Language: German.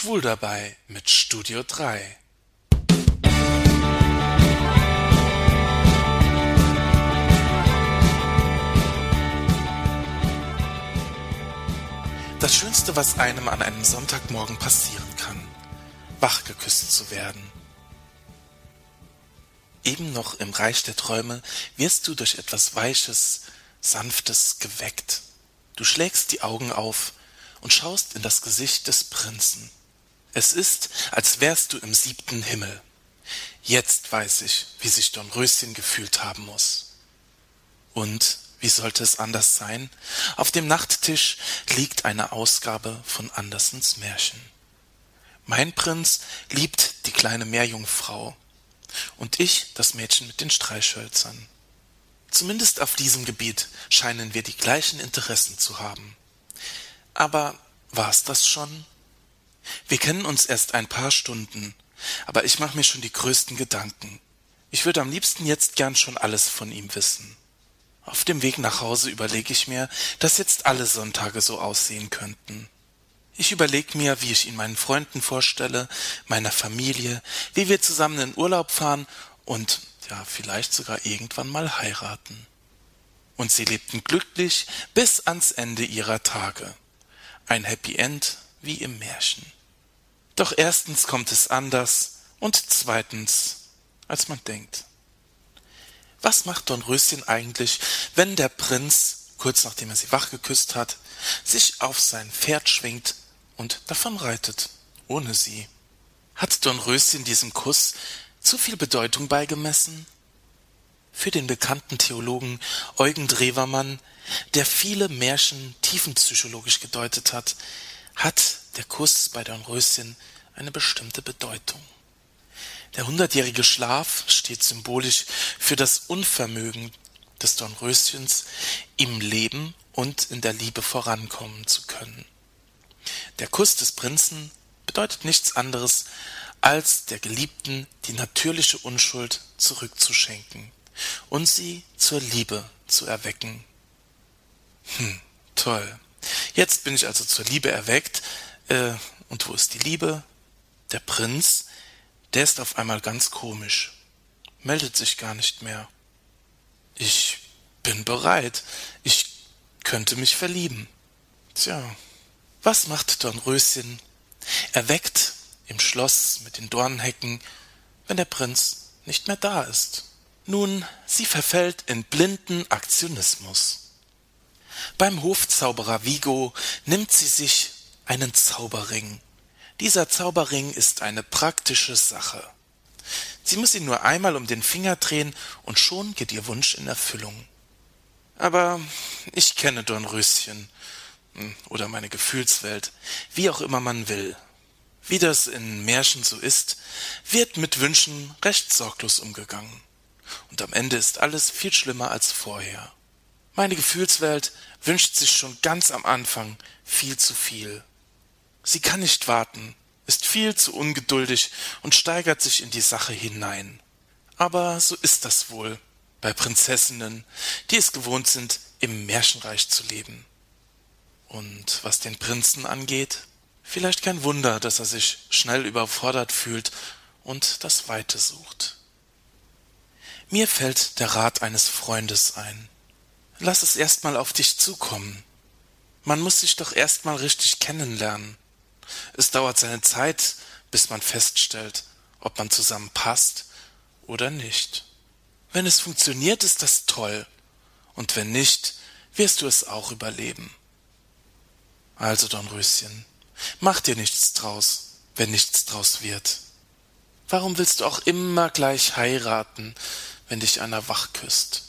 Schwul dabei mit Studio 3. Das Schönste, was einem an einem Sonntagmorgen passieren kann, wachgeküsst zu werden. Eben noch im Reich der Träume wirst du durch etwas Weiches, Sanftes geweckt. Du schlägst die Augen auf und schaust in das Gesicht des Prinzen. Es ist, als wärst du im siebten Himmel. Jetzt weiß ich, wie sich Dornröschen gefühlt haben muss. Und wie sollte es anders sein? Auf dem Nachttisch liegt eine Ausgabe von Andersens Märchen. Mein Prinz liebt die kleine Meerjungfrau und ich das Mädchen mit den Streichhölzern. Zumindest auf diesem Gebiet scheinen wir die gleichen Interessen zu haben. Aber war's das schon? Wir kennen uns erst ein paar Stunden, aber ich mache mir schon die größten Gedanken. Ich würde am liebsten jetzt gern schon alles von ihm wissen. Auf dem Weg nach Hause überlege ich mir, dass jetzt alle Sonntage so aussehen könnten. Ich überlege mir, wie ich ihn meinen Freunden vorstelle, meiner Familie, wie wir zusammen in Urlaub fahren und ja, vielleicht sogar irgendwann mal heiraten. Und sie lebten glücklich bis ans Ende ihrer Tage. Ein Happy End wie im Märchen. Doch erstens kommt es anders und zweitens, als man denkt. Was macht Dornröschen eigentlich, wenn der Prinz, kurz nachdem er sie wach geküsst hat, sich auf sein Pferd schwingt und davonreitet, ohne sie? Hat Dornröschen diesem Kuss zu viel Bedeutung beigemessen? Für den bekannten Theologen Eugen Drewermann, der viele Märchen tiefenpsychologisch gedeutet hat, hat der Kuss bei Dornröschen eine bestimmte Bedeutung. Der hundertjährige Schlaf steht symbolisch für das Unvermögen des Dornröschens, im Leben und in der Liebe vorankommen zu können. Der Kuss des Prinzen bedeutet nichts anderes, als der Geliebten die natürliche Unschuld zurückzuschenken und sie zur Liebe zu erwecken. Hm, toll. Jetzt bin ich also zur Liebe erweckt. Äh, und wo ist die Liebe? Der Prinz der ist auf einmal ganz komisch, meldet sich gar nicht mehr. Ich bin bereit. Ich könnte mich verlieben. Tja, was macht Dornröschen? Er weckt im Schloss mit den Dornhecken, wenn der Prinz nicht mehr da ist. Nun, sie verfällt in blinden Aktionismus. Beim Hofzauberer Vigo nimmt sie sich einen Zauberring dieser Zauberring ist eine praktische Sache. Sie muss ihn nur einmal um den Finger drehen und schon geht ihr Wunsch in Erfüllung. Aber ich kenne Dornröschen hm, oder meine Gefühlswelt, wie auch immer man will. Wie das in Märchen so ist, wird mit Wünschen recht sorglos umgegangen. Und am Ende ist alles viel schlimmer als vorher. Meine Gefühlswelt wünscht sich schon ganz am Anfang viel zu viel. Sie kann nicht warten, ist viel zu ungeduldig und steigert sich in die Sache hinein. Aber so ist das wohl bei Prinzessinnen, die es gewohnt sind, im Märchenreich zu leben. Und was den Prinzen angeht, vielleicht kein Wunder, dass er sich schnell überfordert fühlt und das Weite sucht. Mir fällt der Rat eines Freundes ein. Lass es erst mal auf dich zukommen. Man muss sich doch erst mal richtig kennenlernen. Es dauert seine Zeit, bis man feststellt, ob man zusammen passt oder nicht. Wenn es funktioniert, ist das toll. Und wenn nicht, wirst du es auch überleben. Also, Dornröschen, mach dir nichts draus, wenn nichts draus wird. Warum willst du auch immer gleich heiraten, wenn dich einer wach küsst?